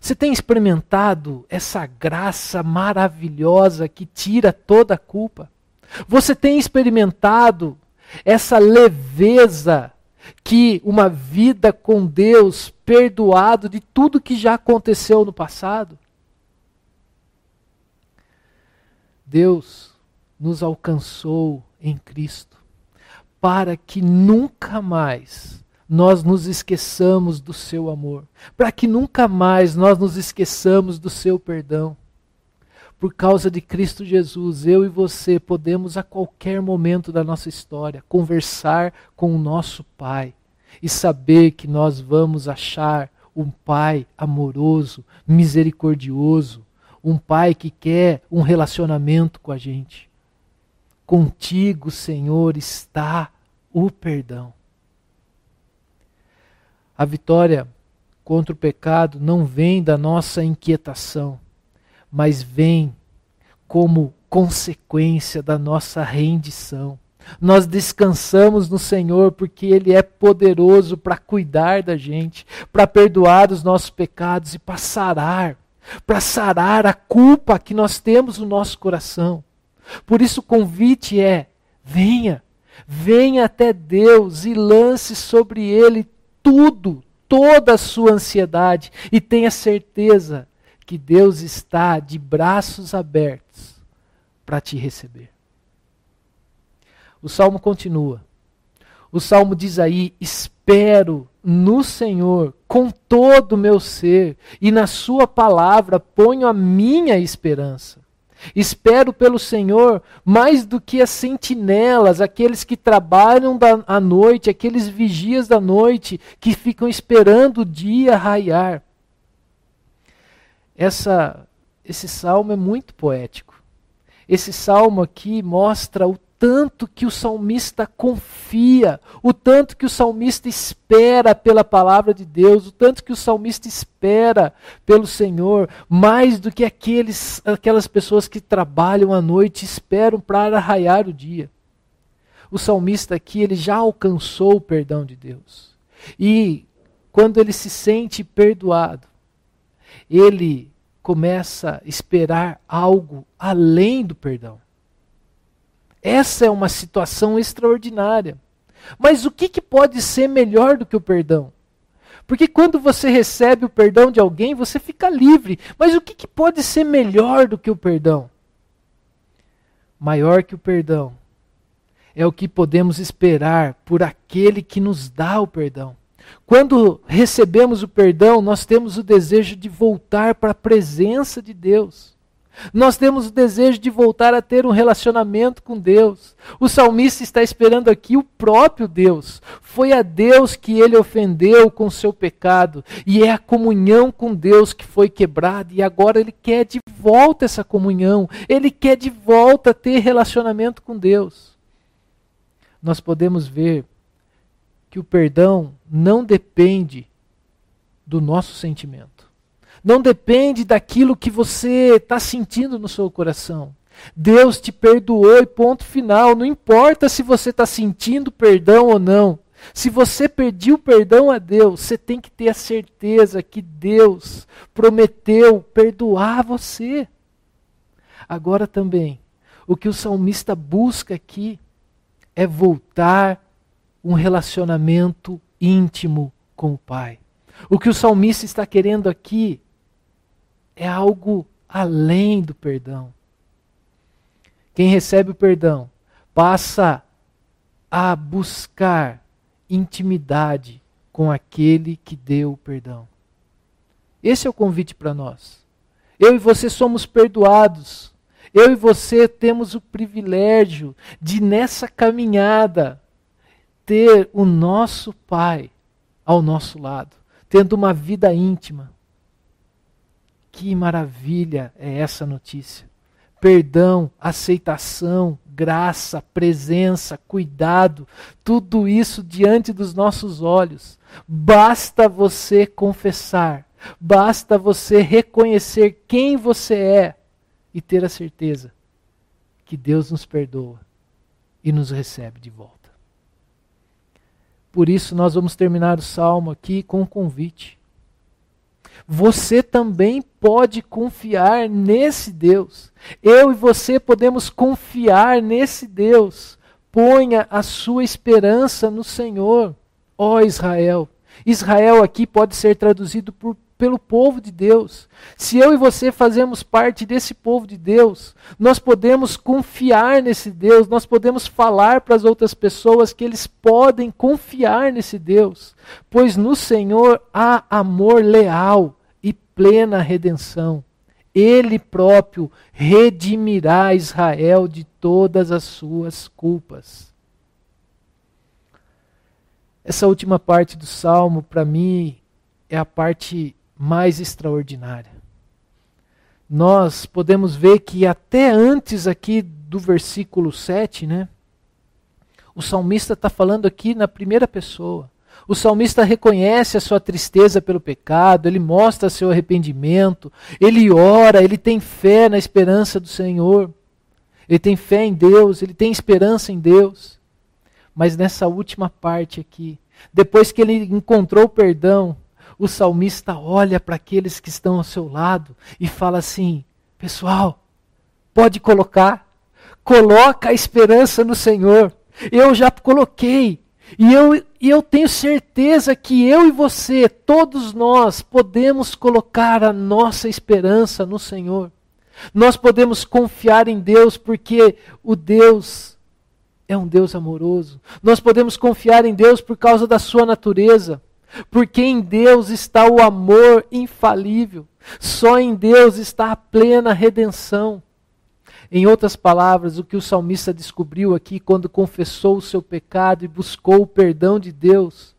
Você tem experimentado essa graça maravilhosa que tira toda a culpa? Você tem experimentado essa leveza que uma vida com Deus, perdoado de tudo que já aconteceu no passado? Deus nos alcançou em Cristo para que nunca mais nós nos esqueçamos do seu amor, para que nunca mais nós nos esqueçamos do seu perdão. Por causa de Cristo Jesus, eu e você podemos a qualquer momento da nossa história conversar com o nosso Pai e saber que nós vamos achar um Pai amoroso, misericordioso, um Pai que quer um relacionamento com a gente. Contigo, Senhor, está o perdão. A vitória contra o pecado não vem da nossa inquietação, mas vem como consequência da nossa rendição. Nós descansamos no Senhor porque Ele é poderoso para cuidar da gente, para perdoar os nossos pecados e para sarar, para sarar a culpa que nós temos no nosso coração. Por isso o convite é: venha, venha até Deus e lance sobre Ele tudo, toda a sua ansiedade e tenha certeza que Deus está de braços abertos para te receber. O salmo continua. O salmo diz aí: Espero no Senhor com todo o meu ser, e na Sua palavra ponho a minha esperança. Espero pelo Senhor mais do que as sentinelas, aqueles que trabalham da, à noite, aqueles vigias da noite que ficam esperando o dia raiar. Essa, esse salmo é muito poético. Esse salmo aqui mostra o tanto que o salmista confia, o tanto que o salmista espera pela palavra de Deus, o tanto que o salmista espera pelo Senhor, mais do que aqueles, aquelas pessoas que trabalham à noite esperam para arraiar o dia. O salmista aqui, ele já alcançou o perdão de Deus. E quando ele se sente perdoado, ele começa a esperar algo além do perdão. Essa é uma situação extraordinária. Mas o que, que pode ser melhor do que o perdão? Porque quando você recebe o perdão de alguém, você fica livre. Mas o que, que pode ser melhor do que o perdão? Maior que o perdão é o que podemos esperar por aquele que nos dá o perdão. Quando recebemos o perdão, nós temos o desejo de voltar para a presença de Deus. Nós temos o desejo de voltar a ter um relacionamento com Deus. O salmista está esperando aqui o próprio Deus. Foi a Deus que ele ofendeu com seu pecado, e é a comunhão com Deus que foi quebrada, e agora ele quer de volta essa comunhão, ele quer de volta ter relacionamento com Deus. Nós podemos ver que o perdão não depende do nosso sentimento não depende daquilo que você está sentindo no seu coração. Deus te perdoou e ponto final. Não importa se você está sentindo perdão ou não. Se você pediu perdão a Deus, você tem que ter a certeza que Deus prometeu perdoar você. Agora também, o que o salmista busca aqui é voltar um relacionamento íntimo com o Pai. O que o salmista está querendo aqui é algo além do perdão. Quem recebe o perdão passa a buscar intimidade com aquele que deu o perdão. Esse é o convite para nós. Eu e você somos perdoados. Eu e você temos o privilégio de, nessa caminhada, ter o nosso Pai ao nosso lado, tendo uma vida íntima. Que maravilha é essa notícia! Perdão, aceitação, graça, presença, cuidado, tudo isso diante dos nossos olhos. Basta você confessar, basta você reconhecer quem você é e ter a certeza que Deus nos perdoa e nos recebe de volta. Por isso, nós vamos terminar o salmo aqui com um convite você também pode confiar nesse Deus. Eu e você podemos confiar nesse Deus. Ponha a sua esperança no Senhor, ó Israel. Israel aqui pode ser traduzido por, pelo povo de Deus. Se eu e você fazemos parte desse povo de Deus, nós podemos confiar nesse Deus, nós podemos falar para as outras pessoas que eles podem confiar nesse Deus, pois no Senhor há amor leal plena redenção. Ele próprio redimirá Israel de todas as suas culpas. Essa última parte do salmo, para mim, é a parte mais extraordinária. Nós podemos ver que até antes aqui do versículo 7, né? O salmista está falando aqui na primeira pessoa. O salmista reconhece a sua tristeza pelo pecado, ele mostra seu arrependimento, ele ora, ele tem fé na esperança do Senhor. Ele tem fé em Deus, ele tem esperança em Deus. Mas nessa última parte aqui, depois que ele encontrou o perdão, o salmista olha para aqueles que estão ao seu lado e fala assim: Pessoal, pode colocar, coloca a esperança no Senhor. Eu já coloquei, e eu, eu tenho certeza que eu e você, todos nós, podemos colocar a nossa esperança no Senhor. Nós podemos confiar em Deus porque o Deus é um Deus amoroso. Nós podemos confiar em Deus por causa da sua natureza. Porque em Deus está o amor infalível. Só em Deus está a plena redenção. Em outras palavras, o que o salmista descobriu aqui quando confessou o seu pecado e buscou o perdão de Deus,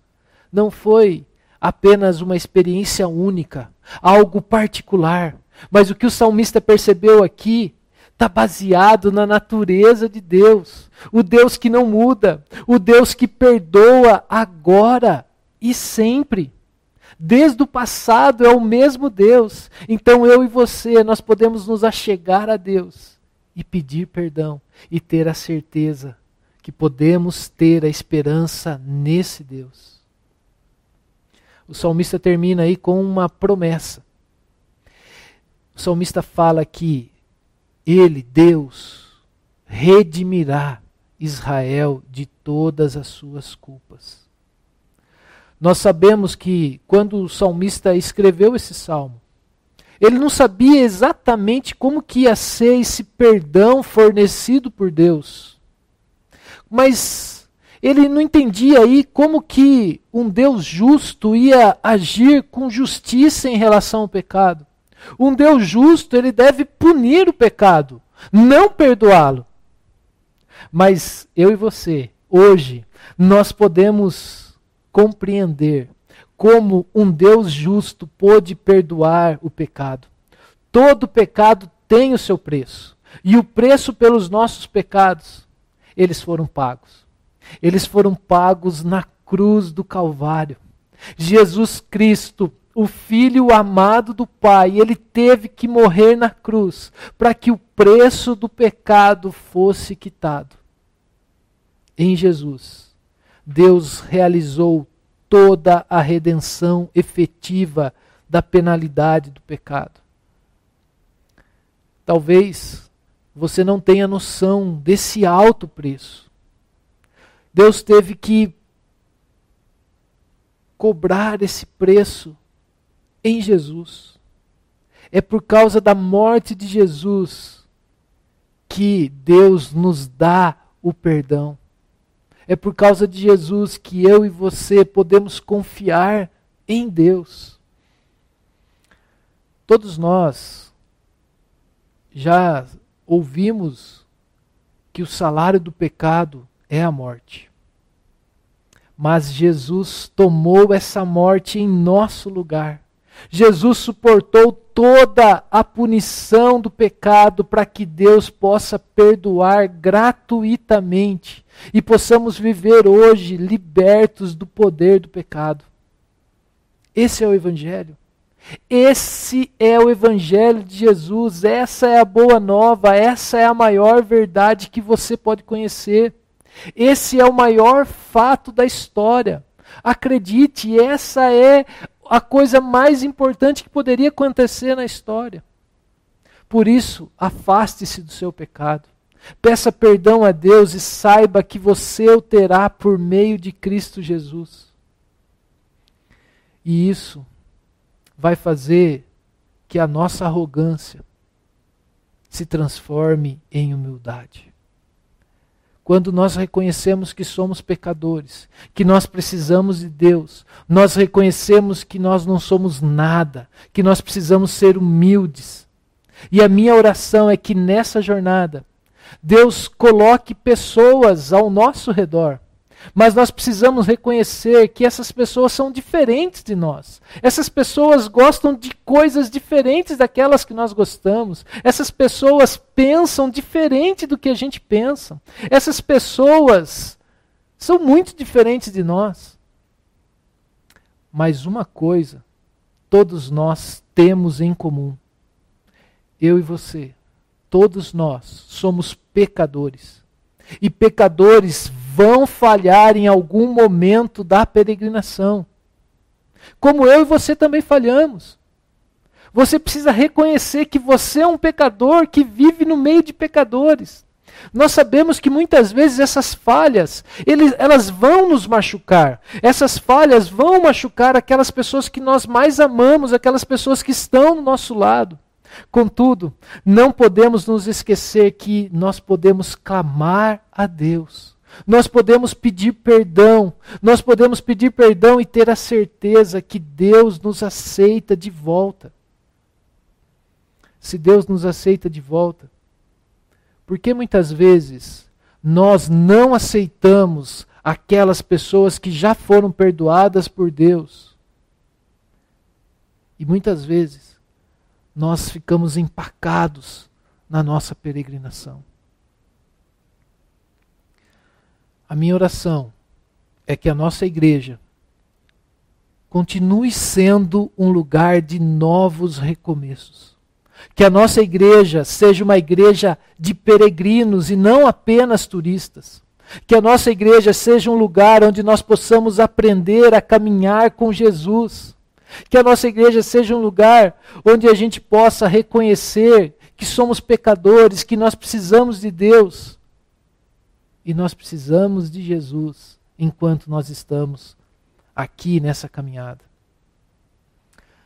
não foi apenas uma experiência única, algo particular, mas o que o salmista percebeu aqui está baseado na natureza de Deus, o Deus que não muda, o Deus que perdoa agora e sempre. Desde o passado é o mesmo Deus. Então eu e você, nós podemos nos achegar a Deus e pedir perdão e ter a certeza que podemos ter a esperança nesse Deus. O salmista termina aí com uma promessa. O salmista fala que ele, Deus, redimirá Israel de todas as suas culpas. Nós sabemos que quando o salmista escreveu esse salmo, ele não sabia exatamente como que ia ser esse perdão fornecido por Deus. mas ele não entendia aí como que um Deus justo ia agir com justiça em relação ao pecado. Um Deus justo, ele deve punir o pecado, não perdoá-lo. Mas eu e você, hoje, nós podemos compreender como um Deus justo pôde perdoar o pecado. Todo pecado tem o seu preço. E o preço pelos nossos pecados, eles foram pagos. Eles foram pagos na cruz do Calvário. Jesus Cristo, o Filho amado do Pai, ele teve que morrer na cruz para que o preço do pecado fosse quitado. Em Jesus, Deus realizou toda a redenção efetiva da penalidade do pecado. Talvez você não tenha noção desse alto preço. Deus teve que cobrar esse preço em Jesus. É por causa da morte de Jesus que Deus nos dá o perdão. É por causa de Jesus que eu e você podemos confiar em Deus. Todos nós já ouvimos que o salário do pecado é a morte. Mas Jesus tomou essa morte em nosso lugar. Jesus suportou toda a punição do pecado para que Deus possa perdoar gratuitamente e possamos viver hoje libertos do poder do pecado. Esse é o Evangelho. Esse é o Evangelho de Jesus, essa é a boa nova, essa é a maior verdade que você pode conhecer. Esse é o maior fato da história. Acredite, essa é a coisa mais importante que poderia acontecer na história. Por isso, afaste-se do seu pecado. Peça perdão a Deus e saiba que você o terá por meio de Cristo Jesus. E isso vai fazer que a nossa arrogância se transforme em humildade. Quando nós reconhecemos que somos pecadores, que nós precisamos de Deus, nós reconhecemos que nós não somos nada, que nós precisamos ser humildes. E a minha oração é que nessa jornada, Deus coloque pessoas ao nosso redor mas nós precisamos reconhecer que essas pessoas são diferentes de nós. Essas pessoas gostam de coisas diferentes daquelas que nós gostamos. Essas pessoas pensam diferente do que a gente pensa. Essas pessoas são muito diferentes de nós. Mas uma coisa todos nós temos em comum. Eu e você, todos nós somos pecadores. E pecadores vão falhar em algum momento da peregrinação. Como eu e você também falhamos. Você precisa reconhecer que você é um pecador que vive no meio de pecadores. Nós sabemos que muitas vezes essas falhas, eles, elas vão nos machucar. Essas falhas vão machucar aquelas pessoas que nós mais amamos, aquelas pessoas que estão do nosso lado. Contudo, não podemos nos esquecer que nós podemos clamar a Deus. Nós podemos pedir perdão, nós podemos pedir perdão e ter a certeza que Deus nos aceita de volta. Se Deus nos aceita de volta, por que muitas vezes nós não aceitamos aquelas pessoas que já foram perdoadas por Deus? E muitas vezes nós ficamos empacados na nossa peregrinação. A minha oração é que a nossa igreja continue sendo um lugar de novos recomeços. Que a nossa igreja seja uma igreja de peregrinos e não apenas turistas. Que a nossa igreja seja um lugar onde nós possamos aprender a caminhar com Jesus. Que a nossa igreja seja um lugar onde a gente possa reconhecer que somos pecadores, que nós precisamos de Deus e nós precisamos de Jesus enquanto nós estamos aqui nessa caminhada.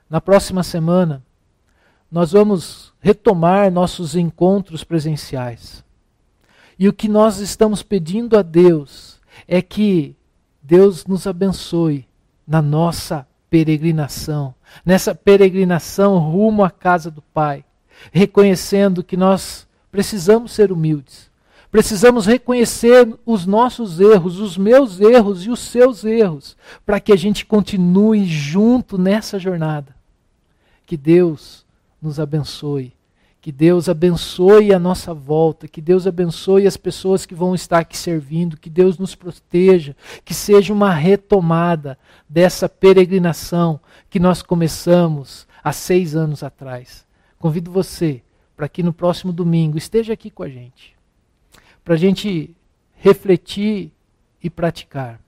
Na próxima semana, nós vamos retomar nossos encontros presenciais. E o que nós estamos pedindo a Deus é que Deus nos abençoe na nossa peregrinação, nessa peregrinação rumo à casa do Pai, reconhecendo que nós precisamos ser humildes, precisamos reconhecer os nossos erros, os meus erros e os seus erros, para que a gente continue junto nessa jornada. Que Deus nos abençoe que Deus abençoe a nossa volta, que Deus abençoe as pessoas que vão estar aqui servindo, que Deus nos proteja, que seja uma retomada dessa peregrinação que nós começamos há seis anos atrás. Convido você para que no próximo domingo esteja aqui com a gente, para a gente refletir e praticar.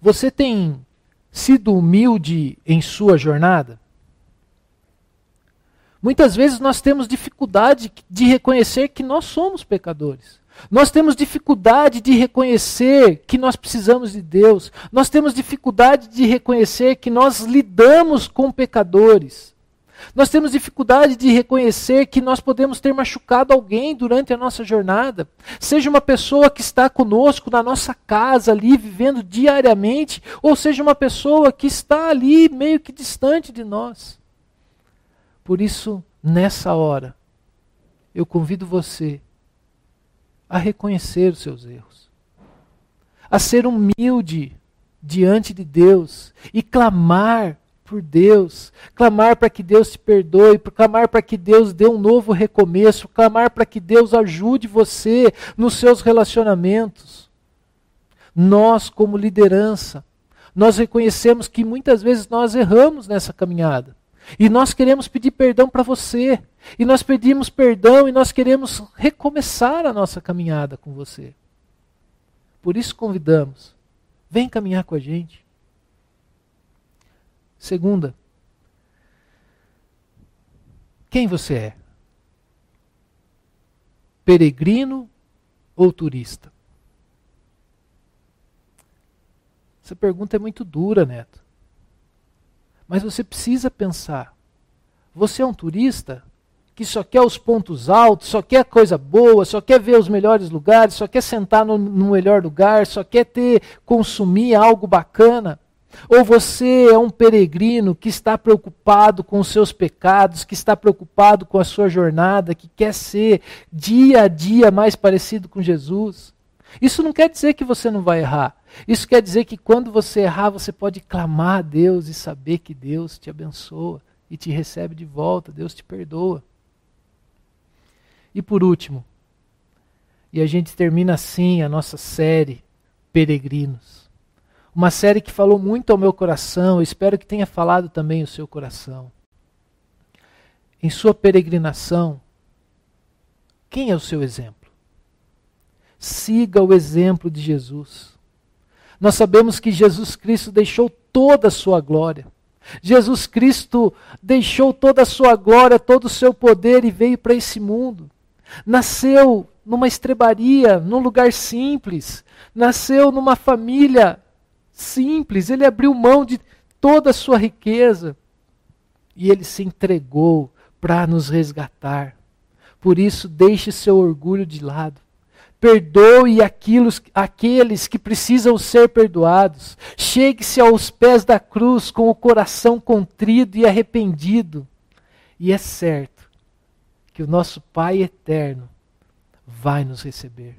Você tem sido humilde em sua jornada? Muitas vezes nós temos dificuldade de reconhecer que nós somos pecadores. Nós temos dificuldade de reconhecer que nós precisamos de Deus. Nós temos dificuldade de reconhecer que nós lidamos com pecadores. Nós temos dificuldade de reconhecer que nós podemos ter machucado alguém durante a nossa jornada. Seja uma pessoa que está conosco na nossa casa, ali vivendo diariamente, ou seja uma pessoa que está ali meio que distante de nós. Por isso, nessa hora, eu convido você a reconhecer os seus erros, a ser humilde diante de Deus e clamar por Deus, clamar para que Deus te perdoe, clamar para que Deus dê um novo recomeço, clamar para que Deus ajude você nos seus relacionamentos. Nós, como liderança, nós reconhecemos que muitas vezes nós erramos nessa caminhada. E nós queremos pedir perdão para você. E nós pedimos perdão e nós queremos recomeçar a nossa caminhada com você. Por isso convidamos. Vem caminhar com a gente. Segunda, quem você é? Peregrino ou turista? Essa pergunta é muito dura, Neto. Mas você precisa pensar: você é um turista que só quer os pontos altos, só quer coisa boa, só quer ver os melhores lugares, só quer sentar no, no melhor lugar, só quer ter consumir algo bacana? Ou você é um peregrino que está preocupado com os seus pecados, que está preocupado com a sua jornada, que quer ser dia a dia mais parecido com Jesus? Isso não quer dizer que você não vai errar. Isso quer dizer que quando você errar, você pode clamar a Deus e saber que Deus te abençoa e te recebe de volta, Deus te perdoa. E por último, e a gente termina assim a nossa série Peregrinos. Uma série que falou muito ao meu coração, espero que tenha falado também o seu coração. Em sua peregrinação, quem é o seu exemplo? Siga o exemplo de Jesus. Nós sabemos que Jesus Cristo deixou toda a sua glória. Jesus Cristo deixou toda a sua glória, todo o seu poder e veio para esse mundo. Nasceu numa estrebaria, num lugar simples. Nasceu numa família simples. Ele abriu mão de toda a sua riqueza. E ele se entregou para nos resgatar. Por isso, deixe seu orgulho de lado. Perdoe aqueles, que precisam ser perdoados. Chegue-se aos pés da cruz com o coração contrido e arrependido. E é certo que o nosso Pai eterno vai nos receber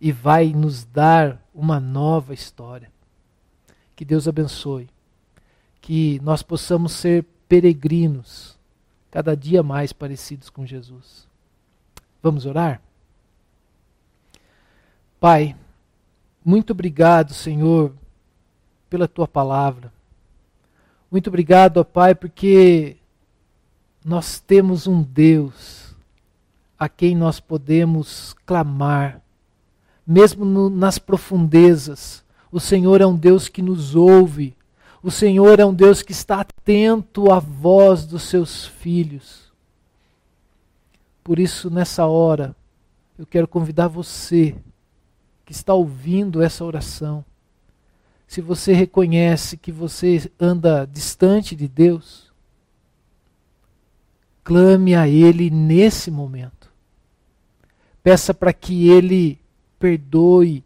e vai nos dar uma nova história. Que Deus abençoe. Que nós possamos ser peregrinos, cada dia mais parecidos com Jesus. Vamos orar? Pai, muito obrigado, Senhor, pela tua palavra. Muito obrigado, ó Pai, porque nós temos um Deus a quem nós podemos clamar, mesmo no, nas profundezas. O Senhor é um Deus que nos ouve. O Senhor é um Deus que está atento à voz dos seus filhos. Por isso, nessa hora, eu quero convidar você que está ouvindo essa oração, se você reconhece que você anda distante de Deus, clame a Ele nesse momento. Peça para que Ele perdoe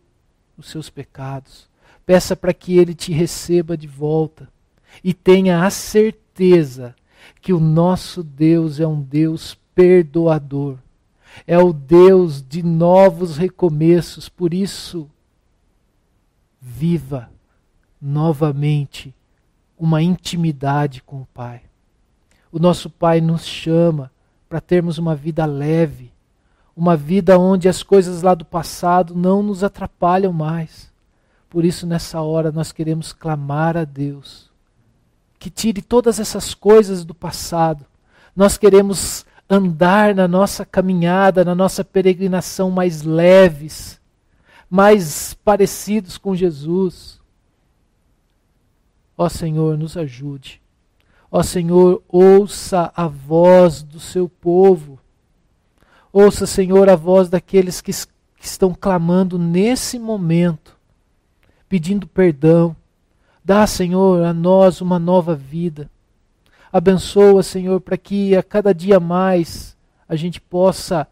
os seus pecados. Peça para que Ele te receba de volta. E tenha a certeza que o nosso Deus é um Deus perdoador. É o Deus de novos recomeços. Por isso, viva novamente uma intimidade com o Pai. O nosso Pai nos chama para termos uma vida leve, uma vida onde as coisas lá do passado não nos atrapalham mais. Por isso, nessa hora, nós queremos clamar a Deus que tire todas essas coisas do passado. Nós queremos andar na nossa caminhada, na nossa peregrinação mais leves, mais parecidos com Jesus. Ó Senhor, nos ajude. Ó Senhor, ouça a voz do seu povo. Ouça, Senhor, a voz daqueles que, que estão clamando nesse momento, pedindo perdão. Dá, Senhor, a nós uma nova vida. Abençoa, Senhor, para que a cada dia mais a gente possa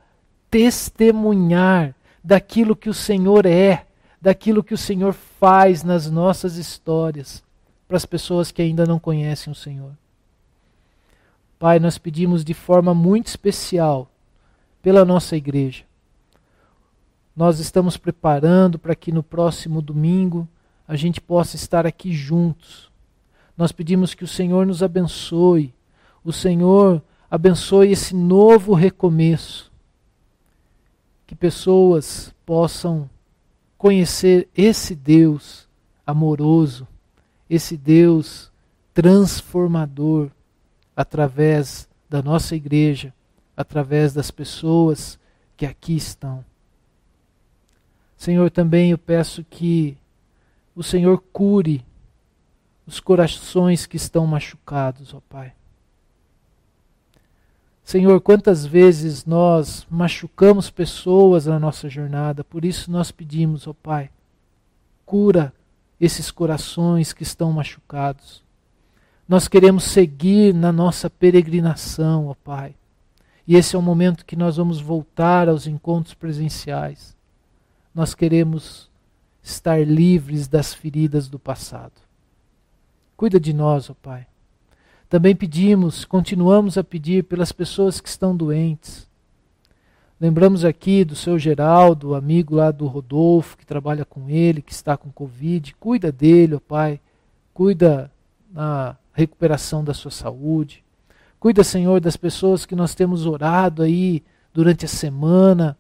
testemunhar daquilo que o Senhor é, daquilo que o Senhor faz nas nossas histórias para as pessoas que ainda não conhecem o Senhor. Pai, nós pedimos de forma muito especial pela nossa igreja. Nós estamos preparando para que no próximo domingo a gente possa estar aqui juntos. Nós pedimos que o Senhor nos abençoe, o Senhor abençoe esse novo recomeço. Que pessoas possam conhecer esse Deus amoroso, esse Deus transformador através da nossa igreja, através das pessoas que aqui estão. Senhor, também eu peço que o Senhor cure os corações que estão machucados, ó Pai. Senhor, quantas vezes nós machucamos pessoas na nossa jornada, por isso nós pedimos, ó Pai, cura esses corações que estão machucados. Nós queremos seguir na nossa peregrinação, ó Pai. E esse é o momento que nós vamos voltar aos encontros presenciais. Nós queremos estar livres das feridas do passado. Cuida de nós, ó Pai. Também pedimos, continuamos a pedir pelas pessoas que estão doentes Lembramos aqui do seu Geraldo, amigo lá do Rodolfo, que trabalha com ele, que está com Covid. Cuida dele, ó Pai. Cuida na recuperação da sua saúde. Cuida, Senhor, das pessoas que nós temos orado aí durante a semana,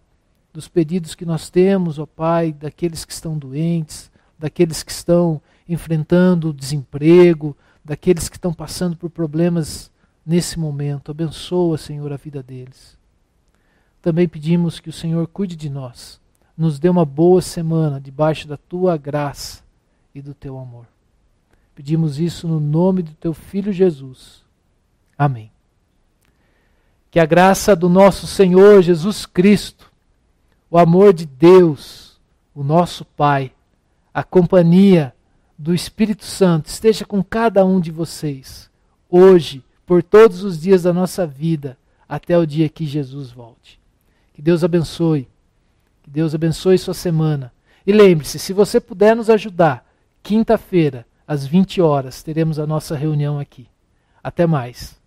dos pedidos que nós temos, ó Pai, daqueles que estão doentes, daqueles que estão enfrentando o desemprego, daqueles que estão passando por problemas nesse momento. Abençoa, Senhor, a vida deles. Também pedimos que o Senhor cuide de nós, nos dê uma boa semana debaixo da tua graça e do teu amor. Pedimos isso no nome do teu filho Jesus. Amém. Que a graça do nosso Senhor Jesus Cristo, o amor de Deus, o nosso Pai, a companhia do Espírito Santo esteja com cada um de vocês, hoje, por todos os dias da nossa vida, até o dia que Jesus volte. Que Deus abençoe. Que Deus abençoe sua semana. E lembre-se, se você puder nos ajudar, quinta-feira, às 20 horas, teremos a nossa reunião aqui. Até mais.